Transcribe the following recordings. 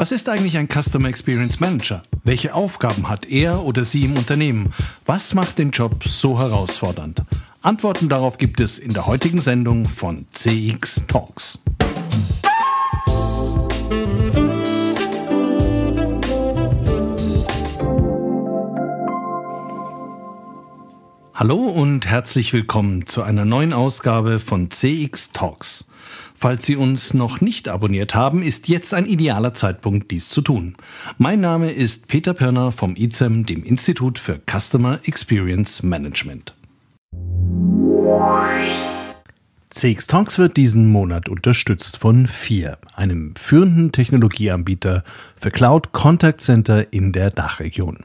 Was ist eigentlich ein Customer Experience Manager? Welche Aufgaben hat er oder sie im Unternehmen? Was macht den Job so herausfordernd? Antworten darauf gibt es in der heutigen Sendung von CX Talks. Hallo und herzlich willkommen zu einer neuen Ausgabe von CX Talks. Falls Sie uns noch nicht abonniert haben, ist jetzt ein idealer Zeitpunkt, dies zu tun. Mein Name ist Peter Pirner vom ICEM, dem Institut für Customer Experience Management. CX Talks wird diesen Monat unterstützt von FIR, einem führenden Technologieanbieter für Cloud Contact Center in der Dachregion.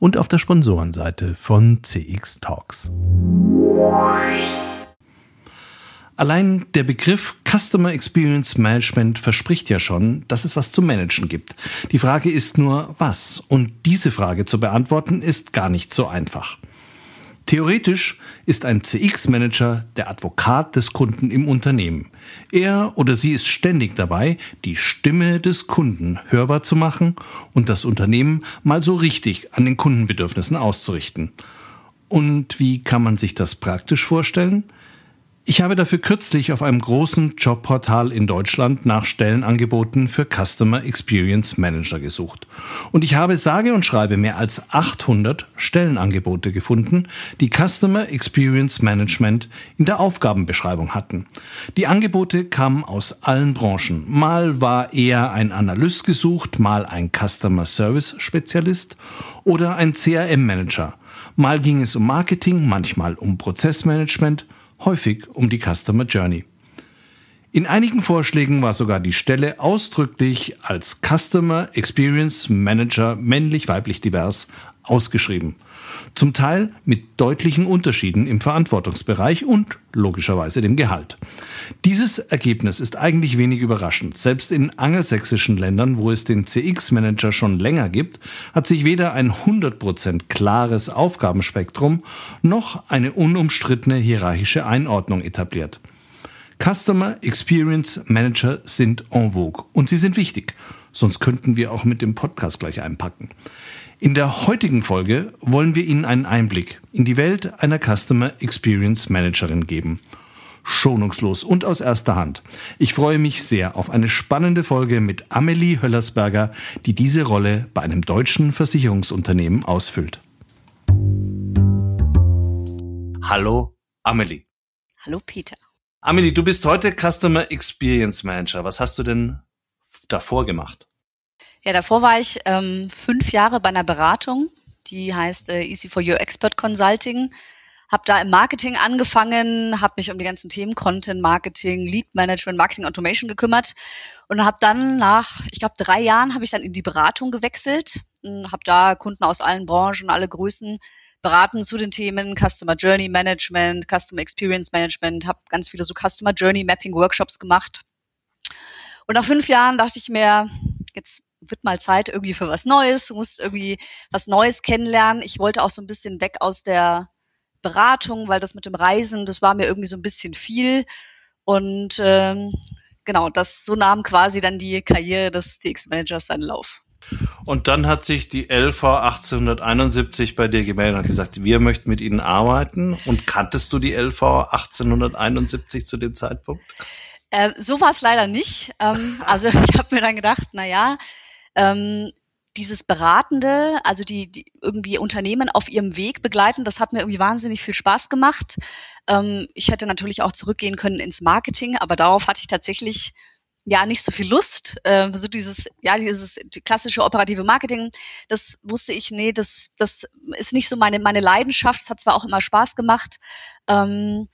und auf der Sponsorenseite von CX Talks. Allein der Begriff Customer Experience Management verspricht ja schon, dass es was zu managen gibt. Die Frage ist nur, was? Und diese Frage zu beantworten ist gar nicht so einfach. Theoretisch ist ein CX-Manager der Advokat des Kunden im Unternehmen. Er oder sie ist ständig dabei, die Stimme des Kunden hörbar zu machen und das Unternehmen mal so richtig an den Kundenbedürfnissen auszurichten. Und wie kann man sich das praktisch vorstellen? Ich habe dafür kürzlich auf einem großen Jobportal in Deutschland nach Stellenangeboten für Customer Experience Manager gesucht. Und ich habe sage und schreibe mehr als 800 Stellenangebote gefunden, die Customer Experience Management in der Aufgabenbeschreibung hatten. Die Angebote kamen aus allen Branchen. Mal war eher ein Analyst gesucht, mal ein Customer Service Spezialist oder ein CRM Manager. Mal ging es um Marketing, manchmal um Prozessmanagement häufig um die Customer Journey. In einigen Vorschlägen war sogar die Stelle ausdrücklich als Customer Experience Manager männlich-weiblich divers ausgeschrieben. Zum Teil mit deutlichen Unterschieden im Verantwortungsbereich und logischerweise dem Gehalt. Dieses Ergebnis ist eigentlich wenig überraschend. Selbst in angelsächsischen Ländern, wo es den CX-Manager schon länger gibt, hat sich weder ein 100% klares Aufgabenspektrum noch eine unumstrittene hierarchische Einordnung etabliert. Customer Experience Manager sind en vogue und sie sind wichtig. Sonst könnten wir auch mit dem Podcast gleich einpacken. In der heutigen Folge wollen wir Ihnen einen Einblick in die Welt einer Customer Experience Managerin geben. Schonungslos und aus erster Hand. Ich freue mich sehr auf eine spannende Folge mit Amelie Höllersberger, die diese Rolle bei einem deutschen Versicherungsunternehmen ausfüllt. Hallo, Amelie. Hallo, Peter. Amelie, du bist heute Customer Experience Manager. Was hast du denn davor gemacht? Ja, davor war ich ähm, fünf Jahre bei einer Beratung, die heißt äh, Easy for You Expert Consulting. Habe da im Marketing angefangen, habe mich um die ganzen Themen Content Marketing, Lead Management, Marketing Automation gekümmert und habe dann nach, ich glaube, drei Jahren habe ich dann in die Beratung gewechselt, habe da Kunden aus allen Branchen, alle Größen beraten zu den Themen Customer Journey Management, Customer Experience Management, habe ganz viele so Customer Journey Mapping Workshops gemacht. Und nach fünf Jahren dachte ich mir, jetzt wird mal Zeit irgendwie für was Neues, du musst irgendwie was Neues kennenlernen. Ich wollte auch so ein bisschen weg aus der Beratung, weil das mit dem Reisen, das war mir irgendwie so ein bisschen viel. Und ähm, genau, das so nahm quasi dann die Karriere des TX-Managers seinen Lauf. Und dann hat sich die LV 1871 bei dir gemeldet und gesagt, wir möchten mit Ihnen arbeiten. Und kanntest du die LV 1871 zu dem Zeitpunkt? Äh, so war es leider nicht. Ähm, also ich habe mir dann gedacht, na ja, ähm, dieses Beratende, also die, die irgendwie Unternehmen auf ihrem Weg begleiten, das hat mir irgendwie wahnsinnig viel Spaß gemacht. Ähm, ich hätte natürlich auch zurückgehen können ins Marketing, aber darauf hatte ich tatsächlich ja nicht so viel Lust. Ähm, so dieses, ja, dieses die klassische operative Marketing, das wusste ich, nee, das, das ist nicht so meine, meine Leidenschaft. Es hat zwar auch immer Spaß gemacht. Ähm,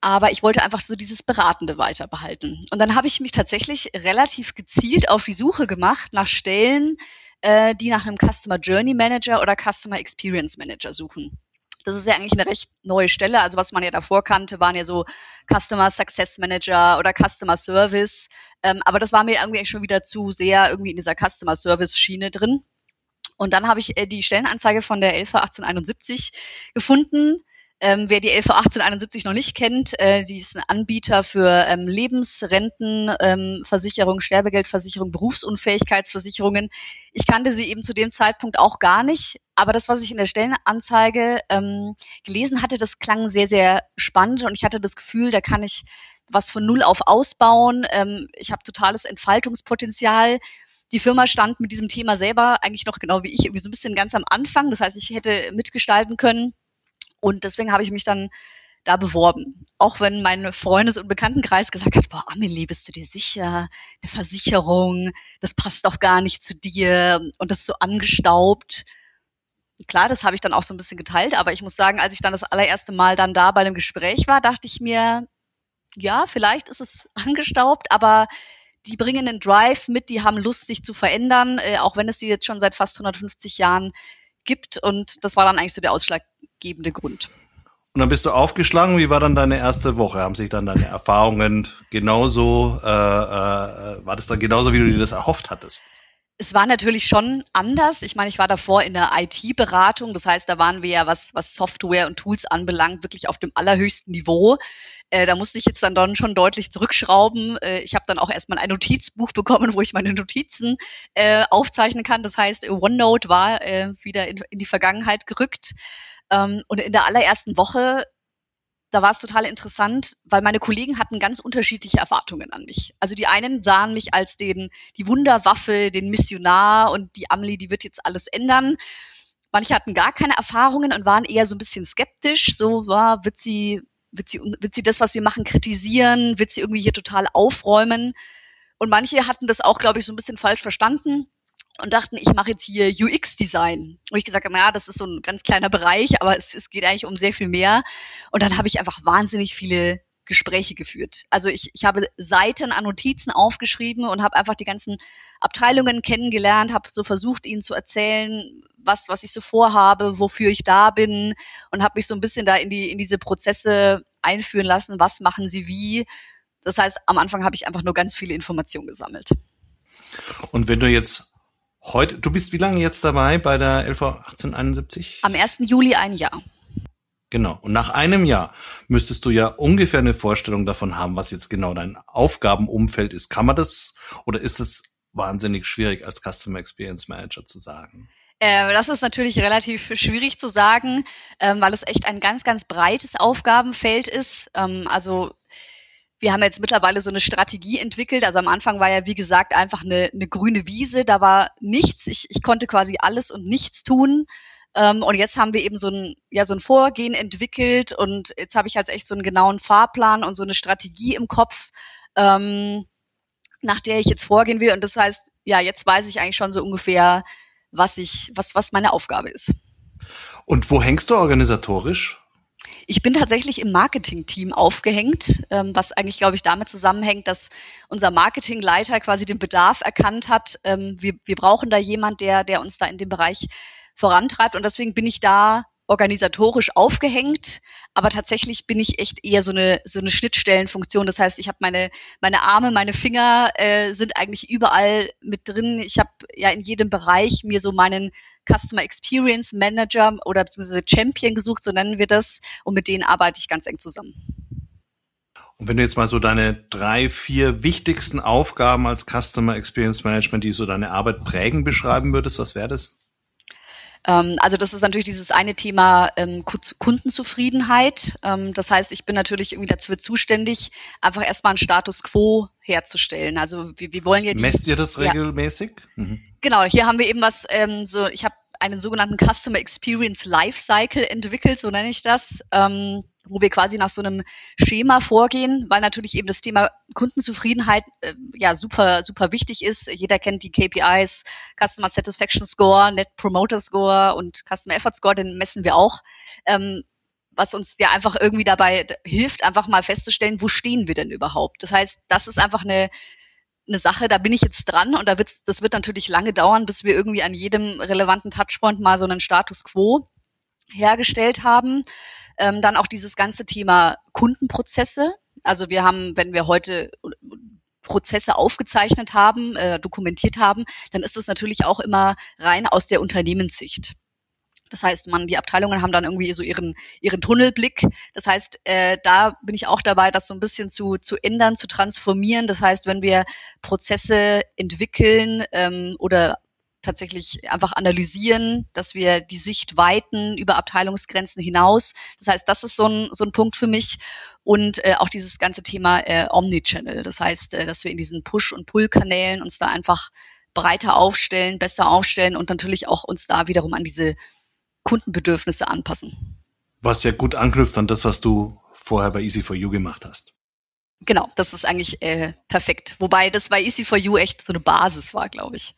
aber ich wollte einfach so dieses Beratende weiter behalten. Und dann habe ich mich tatsächlich relativ gezielt auf die Suche gemacht nach Stellen, äh, die nach einem Customer Journey Manager oder Customer Experience Manager suchen. Das ist ja eigentlich eine recht neue Stelle. Also was man ja davor kannte, waren ja so Customer Success Manager oder Customer Service. Ähm, aber das war mir irgendwie schon wieder zu sehr irgendwie in dieser Customer Service Schiene drin. Und dann habe ich äh, die Stellenanzeige von der LV 1871 gefunden ähm, wer die LV 1871 noch nicht kennt, äh, die ist ein Anbieter für ähm, Lebensrentenversicherung, ähm, Sterbegeldversicherung, Berufsunfähigkeitsversicherungen. Ich kannte sie eben zu dem Zeitpunkt auch gar nicht, aber das, was ich in der Stellenanzeige ähm, gelesen hatte, das klang sehr, sehr spannend und ich hatte das Gefühl, da kann ich was von Null auf ausbauen. Ähm, ich habe totales Entfaltungspotenzial die Firma stand mit diesem Thema selber eigentlich noch genau wie ich, irgendwie so ein bisschen ganz am Anfang. Das heißt, ich hätte mitgestalten können. Und deswegen habe ich mich dann da beworben. Auch wenn mein Freundes- und Bekanntenkreis gesagt hat, boah, Amelie, bist du dir sicher? Eine Versicherung, das passt doch gar nicht zu dir und das ist so angestaubt. Klar, das habe ich dann auch so ein bisschen geteilt, aber ich muss sagen, als ich dann das allererste Mal dann da bei einem Gespräch war, dachte ich mir, ja, vielleicht ist es angestaubt, aber die bringen einen Drive mit, die haben Lust, sich zu verändern, äh, auch wenn es sie jetzt schon seit fast 150 Jahren gibt. Und das war dann eigentlich so der ausschlaggebende Grund. Und dann bist du aufgeschlagen. Wie war dann deine erste Woche? Haben sich dann deine Erfahrungen genauso, äh, äh, war das dann genauso, wie du dir das erhofft hattest? Es war natürlich schon anders. Ich meine, ich war davor in der IT-Beratung. Das heißt, da waren wir ja, was, was Software und Tools anbelangt, wirklich auf dem allerhöchsten Niveau. Äh, da musste ich jetzt dann, dann schon deutlich zurückschrauben. Äh, ich habe dann auch erstmal ein Notizbuch bekommen, wo ich meine Notizen äh, aufzeichnen kann. Das heißt, OneNote war äh, wieder in, in, die Vergangenheit gerückt. Ähm, und in der allerersten Woche, da war es total interessant, weil meine Kollegen hatten ganz unterschiedliche Erwartungen an mich. Also die einen sahen mich als den, die Wunderwaffe, den Missionar und die Amelie, die wird jetzt alles ändern. Manche hatten gar keine Erfahrungen und waren eher so ein bisschen skeptisch. So war, wird sie wird sie, wird sie das, was wir machen, kritisieren? Wird sie irgendwie hier total aufräumen? Und manche hatten das auch, glaube ich, so ein bisschen falsch verstanden und dachten, ich mache jetzt hier UX-Design. Wo ich gesagt habe, ja, das ist so ein ganz kleiner Bereich, aber es, es geht eigentlich um sehr viel mehr. Und dann habe ich einfach wahnsinnig viele Gespräche geführt. Also ich, ich habe Seiten an Notizen aufgeschrieben und habe einfach die ganzen Abteilungen kennengelernt, habe so versucht, ihnen zu erzählen, was, was ich so vorhabe, wofür ich da bin und habe mich so ein bisschen da in die in diese Prozesse einführen lassen, was machen sie wie. Das heißt, am Anfang habe ich einfach nur ganz viele Informationen gesammelt. Und wenn du jetzt heute, du bist wie lange jetzt dabei bei der LV 1871? Am 1. Juli ein Jahr. Genau. Und nach einem Jahr müsstest du ja ungefähr eine Vorstellung davon haben, was jetzt genau dein Aufgabenumfeld ist. Kann man das oder ist es wahnsinnig schwierig als Customer Experience Manager zu sagen? Äh, das ist natürlich relativ schwierig zu sagen, ähm, weil es echt ein ganz, ganz breites Aufgabenfeld ist. Ähm, also wir haben jetzt mittlerweile so eine Strategie entwickelt. Also am Anfang war ja, wie gesagt, einfach eine, eine grüne Wiese. Da war nichts. Ich, ich konnte quasi alles und nichts tun. Ähm, und jetzt haben wir eben so ein, ja, so ein Vorgehen entwickelt und jetzt habe ich halt echt so einen genauen Fahrplan und so eine Strategie im Kopf, ähm, nach der ich jetzt vorgehen will. Und das heißt, ja, jetzt weiß ich eigentlich schon so ungefähr, was ich, was, was meine Aufgabe ist. Und wo hängst du organisatorisch? Ich bin tatsächlich im Marketing-Team aufgehängt, ähm, was eigentlich, glaube ich, damit zusammenhängt, dass unser Marketingleiter quasi den Bedarf erkannt hat. Ähm, wir, wir brauchen da jemand, der, der uns da in dem Bereich vorantreibt. Und deswegen bin ich da organisatorisch aufgehängt, aber tatsächlich bin ich echt eher so eine so eine Schnittstellenfunktion. Das heißt, ich habe meine meine Arme, meine Finger äh, sind eigentlich überall mit drin. Ich habe ja in jedem Bereich mir so meinen Customer Experience Manager oder beziehungsweise Champion gesucht, so nennen wir das, und mit denen arbeite ich ganz eng zusammen. Und wenn du jetzt mal so deine drei, vier wichtigsten Aufgaben als Customer Experience Management, die so deine Arbeit prägen, beschreiben würdest, was wäre das? Ähm, also das ist natürlich dieses eine Thema ähm, Kundenzufriedenheit. Ähm, das heißt, ich bin natürlich irgendwie dafür zuständig, einfach erstmal einen Status quo herzustellen. Also wir, wir wollen ja die, Messt ihr das regelmäßig? Ja. Mhm. Genau, hier haben wir eben was, ähm, so ich habe einen sogenannten Customer Experience Lifecycle entwickelt, so nenne ich das. Ähm, wo wir quasi nach so einem Schema vorgehen, weil natürlich eben das Thema Kundenzufriedenheit äh, ja super, super wichtig ist. Jeder kennt die KPIs, Customer Satisfaction Score, Net Promoter Score und Customer Effort Score, den messen wir auch. Ähm, was uns ja einfach irgendwie dabei hilft, einfach mal festzustellen, wo stehen wir denn überhaupt. Das heißt, das ist einfach eine, eine Sache, da bin ich jetzt dran und da wird's, das wird natürlich lange dauern, bis wir irgendwie an jedem relevanten Touchpoint mal so einen Status quo hergestellt haben. Ähm, dann auch dieses ganze Thema Kundenprozesse. Also wir haben, wenn wir heute Prozesse aufgezeichnet haben, äh, dokumentiert haben, dann ist das natürlich auch immer rein aus der Unternehmenssicht. Das heißt, man, die Abteilungen haben dann irgendwie so ihren, ihren Tunnelblick. Das heißt, äh, da bin ich auch dabei, das so ein bisschen zu, zu ändern, zu transformieren. Das heißt, wenn wir Prozesse entwickeln ähm, oder tatsächlich einfach analysieren, dass wir die Sicht weiten über Abteilungsgrenzen hinaus. Das heißt, das ist so ein, so ein Punkt für mich. Und äh, auch dieses ganze Thema äh, Omnichannel. Das heißt, äh, dass wir in diesen Push- und Pull-Kanälen uns da einfach breiter aufstellen, besser aufstellen und natürlich auch uns da wiederum an diese Kundenbedürfnisse anpassen. Was ja gut anknüpft an das, was du vorher bei Easy4You gemacht hast. Genau, das ist eigentlich äh, perfekt. Wobei das bei Easy4You echt so eine Basis war, glaube ich.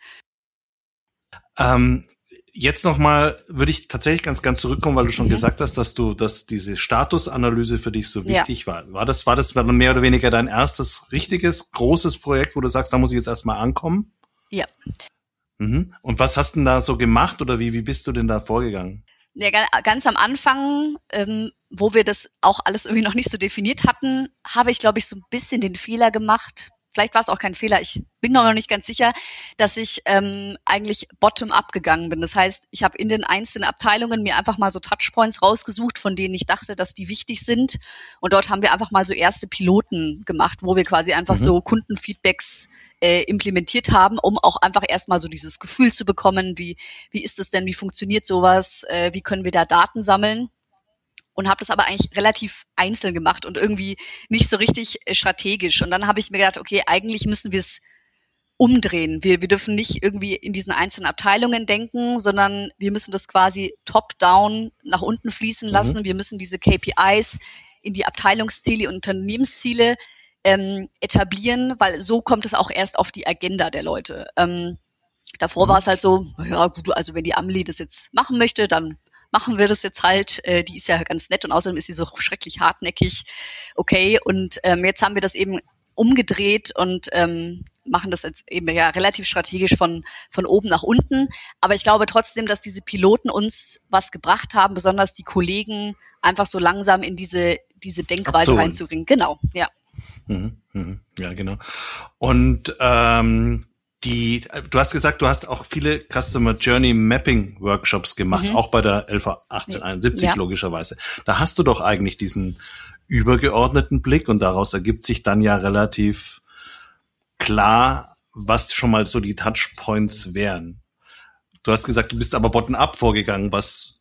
Ähm, jetzt nochmal würde ich tatsächlich ganz, ganz zurückkommen, weil du schon mhm. gesagt hast, dass du, dass diese Statusanalyse für dich so wichtig ja. war. War das, war das mehr oder weniger dein erstes richtiges, großes Projekt, wo du sagst, da muss ich jetzt erstmal ankommen? Ja. Mhm. Und was hast du denn da so gemacht oder wie, wie bist du denn da vorgegangen? Ja, ganz am Anfang, ähm, wo wir das auch alles irgendwie noch nicht so definiert hatten, habe ich, glaube ich, so ein bisschen den Fehler gemacht. Vielleicht war es auch kein Fehler, ich bin noch nicht ganz sicher, dass ich ähm, eigentlich bottom-up gegangen bin. Das heißt, ich habe in den einzelnen Abteilungen mir einfach mal so Touchpoints rausgesucht, von denen ich dachte, dass die wichtig sind. Und dort haben wir einfach mal so erste Piloten gemacht, wo wir quasi einfach mhm. so Kundenfeedbacks äh, implementiert haben, um auch einfach erstmal so dieses Gefühl zu bekommen, wie, wie ist es denn, wie funktioniert sowas, äh, wie können wir da Daten sammeln. Und habe das aber eigentlich relativ einzeln gemacht und irgendwie nicht so richtig äh, strategisch. Und dann habe ich mir gedacht, okay, eigentlich müssen wir es umdrehen. Wir, wir dürfen nicht irgendwie in diesen einzelnen Abteilungen denken, sondern wir müssen das quasi top-down nach unten fließen lassen. Mhm. Wir müssen diese KPIs in die Abteilungsziele und Unternehmensziele ähm, etablieren, weil so kommt es auch erst auf die Agenda der Leute. Ähm, davor mhm. war es halt so, ja gut, also wenn die Amelie das jetzt machen möchte, dann machen wir das jetzt halt. Äh, die ist ja ganz nett und außerdem ist sie so schrecklich hartnäckig. Okay, und ähm, jetzt haben wir das eben umgedreht und ähm, machen das jetzt eben ja relativ strategisch von, von oben nach unten. Aber ich glaube trotzdem, dass diese Piloten uns was gebracht haben, besonders die Kollegen einfach so langsam in diese, diese Denkweise reinzubringen. Genau, ja. Mhm, mhm. Ja, genau. Und ähm, die, du hast gesagt, du hast auch viele Customer Journey Mapping Workshops gemacht, mhm. auch bei der LV 1871 ja. logischerweise. Da hast du doch eigentlich diesen übergeordneten Blick und daraus ergibt sich dann ja relativ klar, was schon mal so die Touchpoints wären. Du hast gesagt, du bist aber bottom-up vorgegangen. Was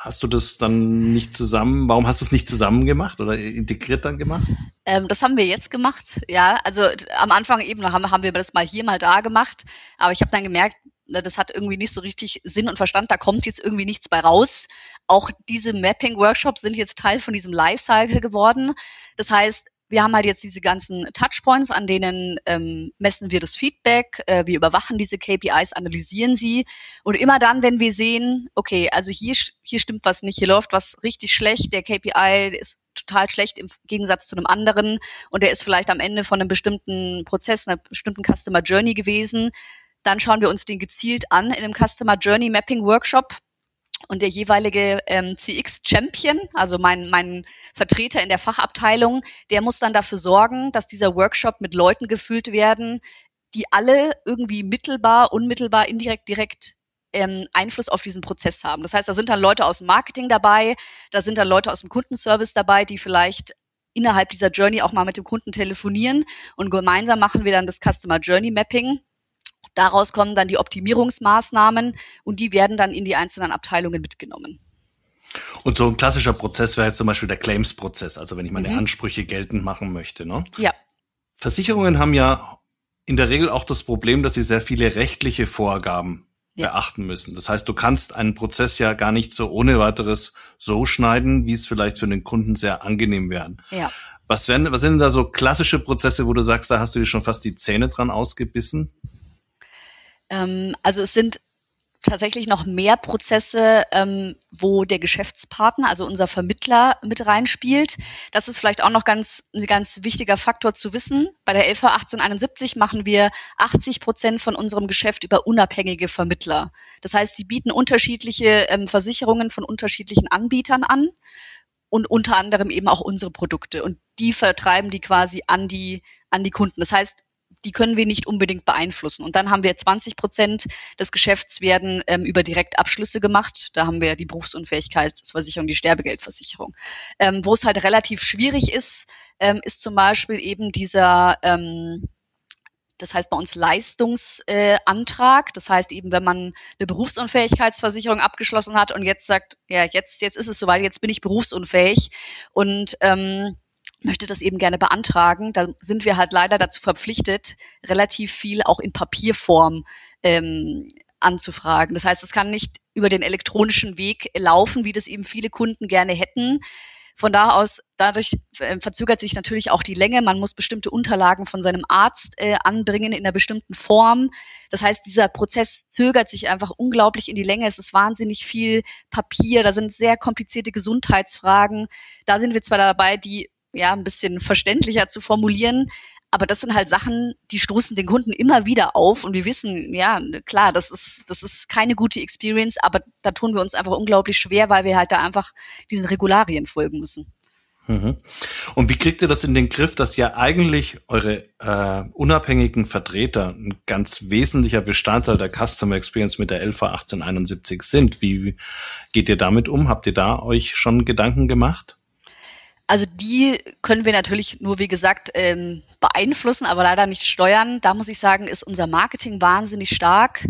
hast du das dann nicht zusammen? Warum hast du es nicht zusammen gemacht oder integriert dann gemacht? Ähm, das haben wir jetzt gemacht. Ja, also am Anfang eben haben, haben wir das mal hier, mal da gemacht. Aber ich habe dann gemerkt, ne, das hat irgendwie nicht so richtig Sinn und Verstand. Da kommt jetzt irgendwie nichts bei raus. Auch diese Mapping-Workshops sind jetzt Teil von diesem Lifecycle geworden. Das heißt, wir haben halt jetzt diese ganzen Touchpoints, an denen ähm, messen wir das Feedback, äh, wir überwachen diese KPIs, analysieren sie. Und immer dann, wenn wir sehen, okay, also hier, hier stimmt was nicht, hier läuft was richtig schlecht, der KPI ist total schlecht im Gegensatz zu einem anderen und der ist vielleicht am Ende von einem bestimmten Prozess, einer bestimmten Customer Journey gewesen, dann schauen wir uns den gezielt an in einem Customer Journey Mapping Workshop und der jeweilige ähm, CX-Champion, also mein, mein Vertreter in der Fachabteilung, der muss dann dafür sorgen, dass dieser Workshop mit Leuten gefüllt werden, die alle irgendwie mittelbar, unmittelbar, indirekt, direkt ähm, Einfluss auf diesen Prozess haben. Das heißt, da sind dann Leute aus dem Marketing dabei, da sind dann Leute aus dem Kundenservice dabei, die vielleicht innerhalb dieser Journey auch mal mit dem Kunden telefonieren und gemeinsam machen wir dann das Customer Journey Mapping Daraus kommen dann die Optimierungsmaßnahmen und die werden dann in die einzelnen Abteilungen mitgenommen. Und so ein klassischer Prozess wäre jetzt zum Beispiel der Claims-Prozess, also wenn ich meine mhm. Ansprüche geltend machen möchte. Ne? Ja. Versicherungen haben ja in der Regel auch das Problem, dass sie sehr viele rechtliche Vorgaben ja. beachten müssen. Das heißt, du kannst einen Prozess ja gar nicht so ohne weiteres so schneiden, wie es vielleicht für den Kunden sehr angenehm wäre. Ja. Was, wären, was sind denn da so klassische Prozesse, wo du sagst, da hast du dir schon fast die Zähne dran ausgebissen? Ähm, also es sind tatsächlich noch mehr Prozesse, ähm, wo der Geschäftspartner, also unser Vermittler, mit reinspielt. Das ist vielleicht auch noch ganz, ein ganz wichtiger Faktor zu wissen. Bei der LV 1871 machen wir 80 Prozent von unserem Geschäft über unabhängige Vermittler. Das heißt, sie bieten unterschiedliche ähm, Versicherungen von unterschiedlichen Anbietern an und unter anderem eben auch unsere Produkte. Und die vertreiben die quasi an die, an die Kunden. Das heißt, die können wir nicht unbedingt beeinflussen. Und dann haben wir 20 Prozent des Geschäfts werden ähm, über Direktabschlüsse gemacht. Da haben wir die Berufsunfähigkeitsversicherung, die Sterbegeldversicherung. Ähm, wo es halt relativ schwierig ist, ähm, ist zum Beispiel eben dieser ähm, das heißt bei uns Leistungsantrag. Äh, das heißt eben, wenn man eine Berufsunfähigkeitsversicherung abgeschlossen hat und jetzt sagt, ja, jetzt, jetzt ist es soweit, jetzt bin ich berufsunfähig und ähm, möchte das eben gerne beantragen, da sind wir halt leider dazu verpflichtet, relativ viel auch in Papierform ähm, anzufragen. Das heißt, es kann nicht über den elektronischen Weg laufen, wie das eben viele Kunden gerne hätten. Von da aus, dadurch äh, verzögert sich natürlich auch die Länge. Man muss bestimmte Unterlagen von seinem Arzt äh, anbringen in einer bestimmten Form. Das heißt, dieser Prozess zögert sich einfach unglaublich in die Länge. Es ist wahnsinnig viel Papier. Da sind sehr komplizierte Gesundheitsfragen. Da sind wir zwar dabei, die ja, ein bisschen verständlicher zu formulieren. Aber das sind halt Sachen, die stoßen den Kunden immer wieder auf und wir wissen, ja, klar, das ist, das ist keine gute Experience, aber da tun wir uns einfach unglaublich schwer, weil wir halt da einfach diesen Regularien folgen müssen. Mhm. Und wie kriegt ihr das in den Griff, dass ja eigentlich eure äh, unabhängigen Vertreter ein ganz wesentlicher Bestandteil der Customer Experience mit der LV 1871 sind? Wie geht ihr damit um? Habt ihr da euch schon Gedanken gemacht? Also die können wir natürlich nur, wie gesagt, ähm, beeinflussen, aber leider nicht steuern. Da muss ich sagen, ist unser Marketing wahnsinnig stark.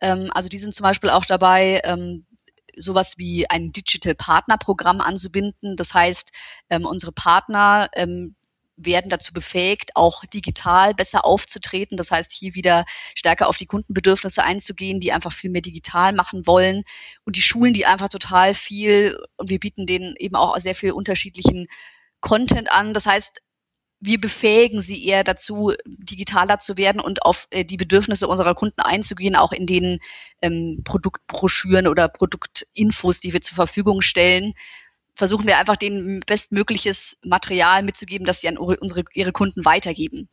Ähm, also die sind zum Beispiel auch dabei, ähm, sowas wie ein Digital Partner Programm anzubinden. Das heißt, ähm, unsere Partner ähm, werden dazu befähigt, auch digital besser aufzutreten. Das heißt, hier wieder stärker auf die Kundenbedürfnisse einzugehen, die einfach viel mehr digital machen wollen. Und die Schulen, die einfach total viel, und wir bieten denen eben auch sehr viel unterschiedlichen Content an. Das heißt, wir befähigen sie eher dazu, digitaler zu werden und auf äh, die Bedürfnisse unserer Kunden einzugehen, auch in den ähm, Produktbroschüren oder Produktinfos, die wir zur Verfügung stellen versuchen wir einfach denen bestmögliches Material mitzugeben, das sie an unsere, ihre Kunden weitergeben.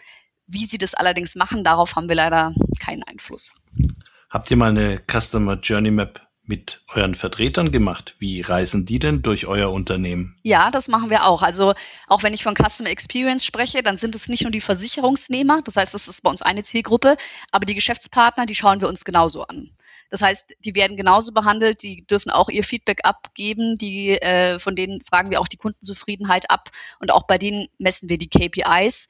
Wie sie das allerdings machen, darauf haben wir leider keinen Einfluss. Habt ihr mal eine Customer Journey Map mit euren Vertretern gemacht? Wie reisen die denn durch euer Unternehmen? Ja, das machen wir auch. Also auch wenn ich von Customer Experience spreche, dann sind es nicht nur die Versicherungsnehmer, das heißt, das ist bei uns eine Zielgruppe, aber die Geschäftspartner, die schauen wir uns genauso an. Das heißt, die werden genauso behandelt, die dürfen auch ihr Feedback abgeben, die, äh, von denen fragen wir auch die Kundenzufriedenheit ab und auch bei denen messen wir die KPIs.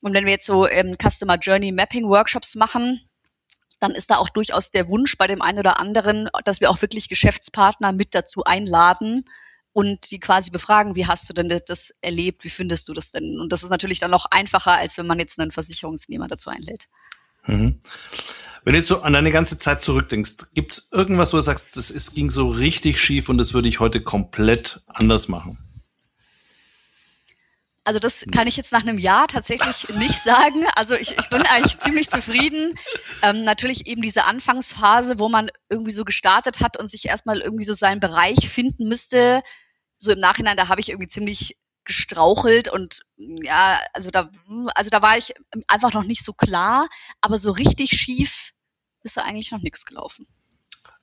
Und wenn wir jetzt so ähm, Customer Journey Mapping Workshops machen, dann ist da auch durchaus der Wunsch bei dem einen oder anderen, dass wir auch wirklich Geschäftspartner mit dazu einladen und die quasi befragen, wie hast du denn das erlebt, wie findest du das denn? Und das ist natürlich dann noch einfacher, als wenn man jetzt einen Versicherungsnehmer dazu einlädt. Mhm. Wenn du jetzt so an deine ganze Zeit zurückdenkst, gibt es irgendwas, wo du sagst, das ist, ging so richtig schief und das würde ich heute komplett anders machen? Also das kann ich jetzt nach einem Jahr tatsächlich nicht sagen. Also ich, ich bin eigentlich ziemlich zufrieden. Ähm, natürlich eben diese Anfangsphase, wo man irgendwie so gestartet hat und sich erstmal irgendwie so seinen Bereich finden müsste. So im Nachhinein, da habe ich irgendwie ziemlich gestrauchelt und ja, also da, also da war ich einfach noch nicht so klar, aber so richtig schief ist da eigentlich noch nichts gelaufen.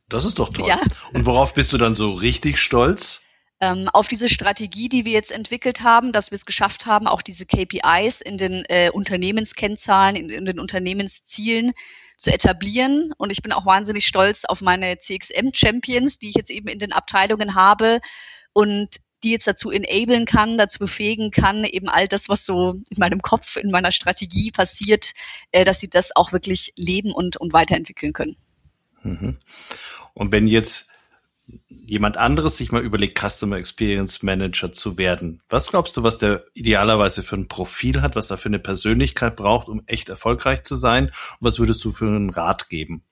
Das ist doch toll. Ja. Und worauf bist du dann so richtig stolz? Ähm, auf diese Strategie, die wir jetzt entwickelt haben, dass wir es geschafft haben, auch diese KPIs in den äh, Unternehmenskennzahlen, in, in den Unternehmenszielen zu etablieren. Und ich bin auch wahnsinnig stolz auf meine CXM-Champions, die ich jetzt eben in den Abteilungen habe. Und die jetzt dazu enablen kann, dazu befähigen kann, eben all das, was so in meinem Kopf, in meiner Strategie passiert, äh, dass sie das auch wirklich leben und, und weiterentwickeln können. Mhm. Und wenn jetzt jemand anderes sich mal überlegt, Customer Experience Manager zu werden, was glaubst du, was der idealerweise für ein Profil hat, was er für eine Persönlichkeit braucht, um echt erfolgreich zu sein? Und was würdest du für einen Rat geben?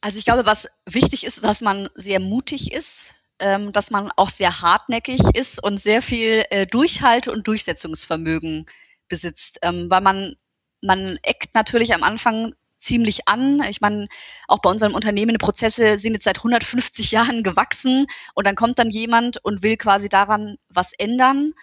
Also ich glaube, was wichtig ist, dass man sehr mutig ist, ähm, dass man auch sehr hartnäckig ist und sehr viel äh, Durchhalte und Durchsetzungsvermögen besitzt, ähm, weil man man eckt natürlich am Anfang ziemlich an. Ich meine, auch bei unserem Unternehmen, die Prozesse sind jetzt seit 150 Jahren gewachsen und dann kommt dann jemand und will quasi daran was ändern.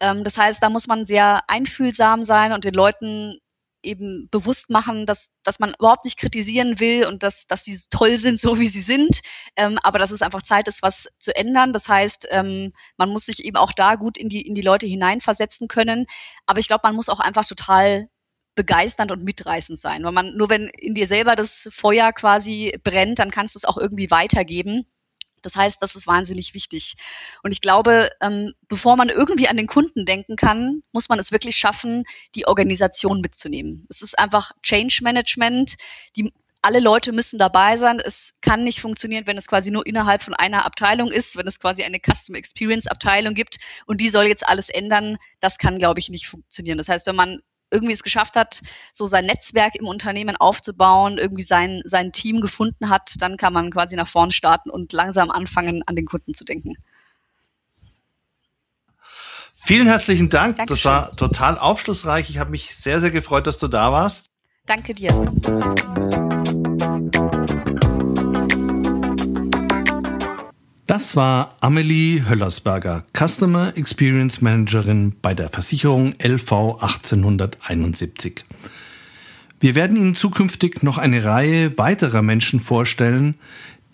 Ähm, das heißt, da muss man sehr einfühlsam sein und den Leuten eben bewusst machen, dass, dass man überhaupt nicht kritisieren will und dass, dass sie toll sind, so wie sie sind, ähm, aber dass es einfach Zeit ist, was zu ändern. Das heißt, ähm, man muss sich eben auch da gut in die, in die Leute hineinversetzen können. Aber ich glaube, man muss auch einfach total begeisternd und mitreißend sein. Weil man, nur wenn in dir selber das Feuer quasi brennt, dann kannst du es auch irgendwie weitergeben. Das heißt, das ist wahnsinnig wichtig. Und ich glaube, ähm, bevor man irgendwie an den Kunden denken kann, muss man es wirklich schaffen, die Organisation mitzunehmen. Es ist einfach Change Management. Die, alle Leute müssen dabei sein. Es kann nicht funktionieren, wenn es quasi nur innerhalb von einer Abteilung ist, wenn es quasi eine Customer Experience Abteilung gibt und die soll jetzt alles ändern. Das kann, glaube ich, nicht funktionieren. Das heißt, wenn man irgendwie es geschafft hat, so sein Netzwerk im Unternehmen aufzubauen, irgendwie sein, sein Team gefunden hat, dann kann man quasi nach vorn starten und langsam anfangen, an den Kunden zu denken. Vielen herzlichen Dank. Dankeschön. Das war total aufschlussreich. Ich habe mich sehr, sehr gefreut, dass du da warst. Danke dir. Das war Amelie Höllersberger, Customer Experience Managerin bei der Versicherung LV 1871. Wir werden Ihnen zukünftig noch eine Reihe weiterer Menschen vorstellen,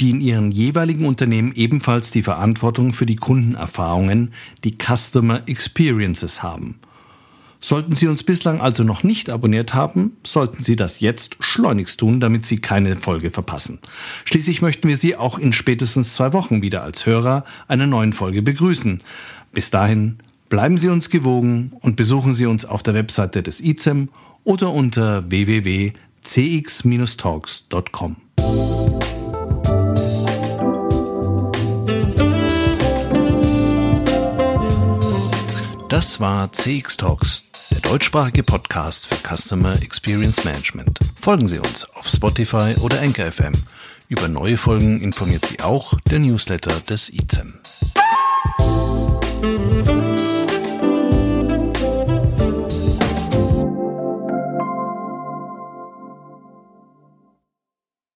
die in ihren jeweiligen Unternehmen ebenfalls die Verantwortung für die Kundenerfahrungen, die Customer Experiences haben – Sollten Sie uns bislang also noch nicht abonniert haben, sollten Sie das jetzt schleunigst tun, damit Sie keine Folge verpassen. Schließlich möchten wir Sie auch in spätestens zwei Wochen wieder als Hörer einer neuen Folge begrüßen. Bis dahin bleiben Sie uns gewogen und besuchen Sie uns auf der Webseite des ICEM oder unter www.cx-talks.com. Das war CX Talks der deutschsprachige Podcast für Customer Experience Management. Folgen Sie uns auf Spotify oder Anchor FM. Über neue Folgen informiert Sie auch der Newsletter des ICEM.